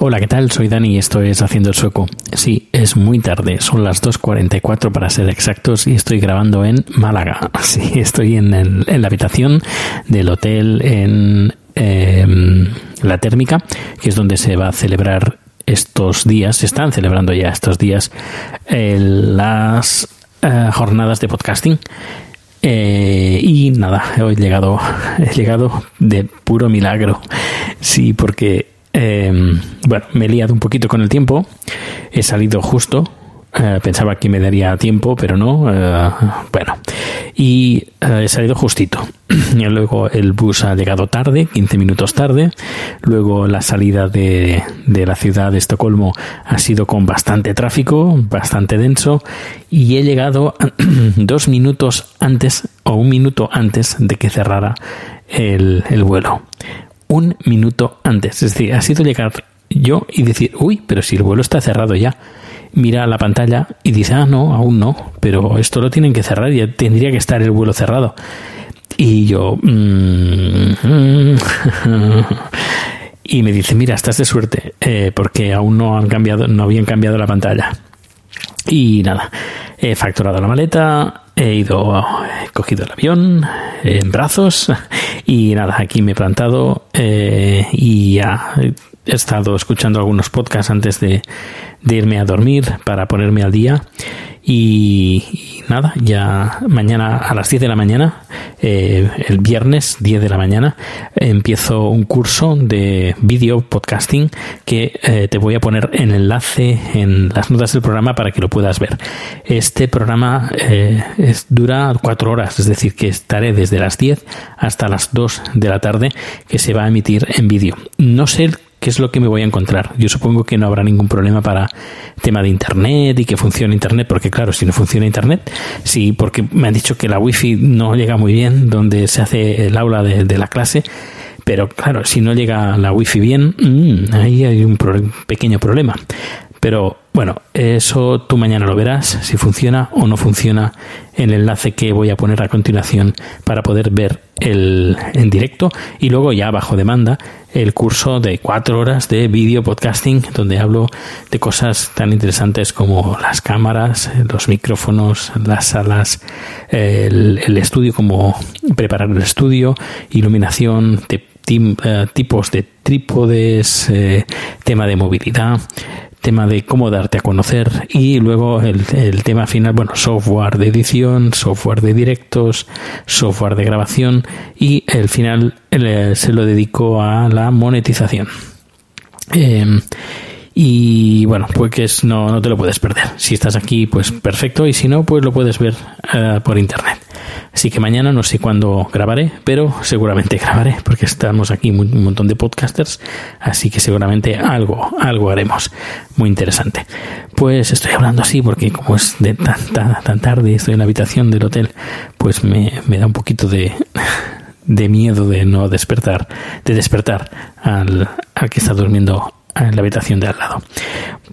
Hola, ¿qué tal? Soy Dani y esto es Haciendo el Sueco. Sí, es muy tarde, son las 2.44 para ser exactos y estoy grabando en Málaga. Sí, estoy en, la habitación del hotel en em, La Térmica, que es donde se va a celebrar estos días, se están celebrando ya estos días eh, las eh, jornadas de podcasting. Eh, y nada, he llegado, he llegado de puro milagro. Sí, porque eh, bueno, me he liado un poquito con el tiempo. He salido justo. eh, pensaba que me daría tiempo, pero no. eh, bueno, y eh, he salido justito. Y luego el bus ha llegado tarde, 15 minutos tarde. Luego la salida de, la ciudad de Estocolmo ha sido con bastante tráfico, bastante denso. Y he llegado dos minutos antes o un minuto antes de que cerrara el vuelo. Un minuto antes. Es decir, ha sido llegar yo y decir, uy, pero si el vuelo está cerrado ya. Mira la pantalla y dice, ah, no, aún no, pero esto lo tienen que cerrar, ya tendría que estar el vuelo cerrado. Y yo, mm, y me dice, mira, estás de suerte, eh, porque aún no han cambiado, no habían cambiado la pantalla. Y nada, he facturado la maleta, he ido, he cogido el avión eh, en brazos y nada, aquí me he plantado eh, y ya he estado escuchando algunos podcasts antes de irme a dormir para ponerme al día. Y, nada, ya mañana a las 10 de la mañana, eh, el viernes 10 de la mañana, empiezo un curso de video podcasting que eh, te voy a poner en enlace en las notas del programa para que lo puedas ver. Este programa eh, es, dura cuatro horas, es decir, que estaré desde las 10 hasta las 2 de la tarde que se va a emitir en vídeo. No sé qué es lo que me voy a encontrar. Yo supongo que no habrá ningún problema para tema de internet y que funcione internet, porque claro, si no funciona internet, sí, porque me han dicho que la wifi no llega muy bien donde se hace el aula de, de la clase. Pero claro, si no llega la wifi bien, mm, ahí hay un pro- pequeño problema. Pero bueno, eso tú mañana lo verás, si funciona o no funciona el enlace que voy a poner a continuación para poder ver el en directo. Y luego ya bajo demanda el curso de cuatro horas de video podcasting donde hablo de cosas tan interesantes como las cámaras, los micrófonos, las salas, el, estudio, como preparar el estudio, iluminación, eh, tipos de trípodes, eh, tema de movilidad, tema de cómo darte a conocer y luego el, el tema final, bueno, software de edición, software de directos, software de grabación y el final eh, se lo dedico a la monetización. Eh, y bueno, pues que es, no, no te lo puedes perder. Si estás aquí, pues perfecto. Y si no, pues lo puedes ver eh, por internet. Así que mañana no sé cuándo grabaré, pero seguramente grabaré, porque estamos aquí un montón de podcasters. Así que seguramente algo, algo haremos. Muy interesante. Pues estoy hablando así porque como es de tan, tan, tan tarde, estoy en la habitación del hotel, pues me, me da un poquito de, de miedo de no despertar, de despertar al, al que está durmiendo en la habitación de al lado.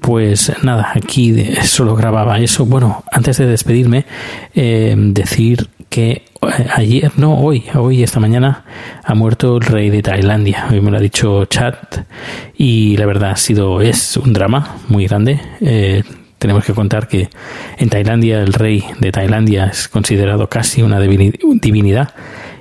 Pues nada, aquí solo grababa eso. Bueno, antes de despedirme, eh, decir que eh, ayer, no, hoy, hoy, esta mañana, ha muerto el rey de Tailandia. Hoy me lo ha dicho Chat y la verdad ha sido, es un drama muy grande. Eh, tenemos que contar que en Tailandia el rey de Tailandia es considerado casi una divinidad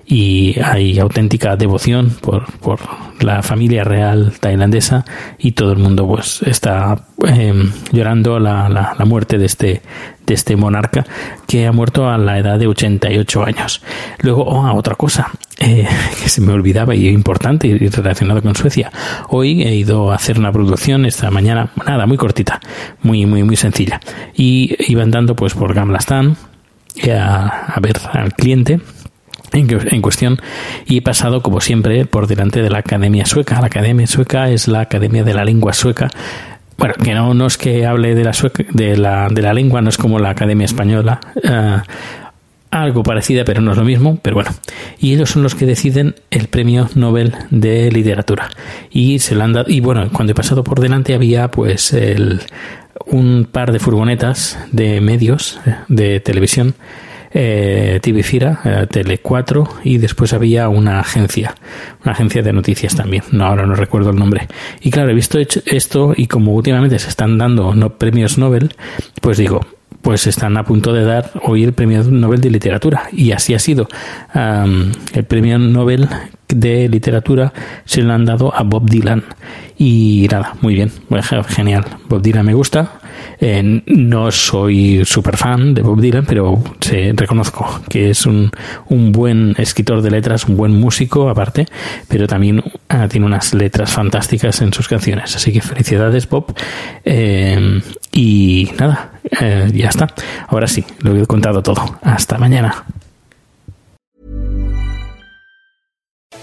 y hay auténtica devoción por, por la familia real tailandesa y todo el mundo pues está em, llorando la, la, la, muerte de este de este monarca que ha muerto a la edad de 88 años. Luego, oh, otra cosa eh, que se me olvidaba y importante y relacionado con Suecia. Hoy he ido a hacer una producción esta mañana, nada, muy cortita, muy, muy, muy sencilla. Y iba andando pues por Gamlastan a, a ver al cliente en cuestión y he pasado como siempre por delante de la Academia Sueca. La Academia Sueca es la Academia de la Lengua Sueca. Bueno, que no, no es que hable de la, sueca, de, la, de la lengua, no es como la Academia Española, uh, algo parecida, pero no es lo mismo, pero bueno. Y ellos son los que deciden el premio Nobel de Literatura. Y se lo han dado, y bueno, cuando he pasado por delante había pues el, un par de furgonetas de medios eh, de televisión eh, TV Fira, eh, Tele 4 y después había una agencia, una agencia de noticias también. No, ahora no recuerdo el nombre. Y claro, he visto esto y como últimamente se están dando no, premios Nobel, pues digo, pues están a punto de dar hoy el premio Nobel de literatura y así ha sido. El premio Nobel de literatura se lo han dado a Bob Dylan y nada, muy bien, genial. Bob Dylan me gusta, eh, no soy súper fan de Bob Dylan, pero sí, reconozco que es un, un, buen escritor de letras, un buen músico aparte, pero también ah, tiene unas letras fantásticas en sus canciones. Así que felicidades Bob. Eh, y nada, eh, ya está. Ahora sí, lo he contado todo. Hasta mañana.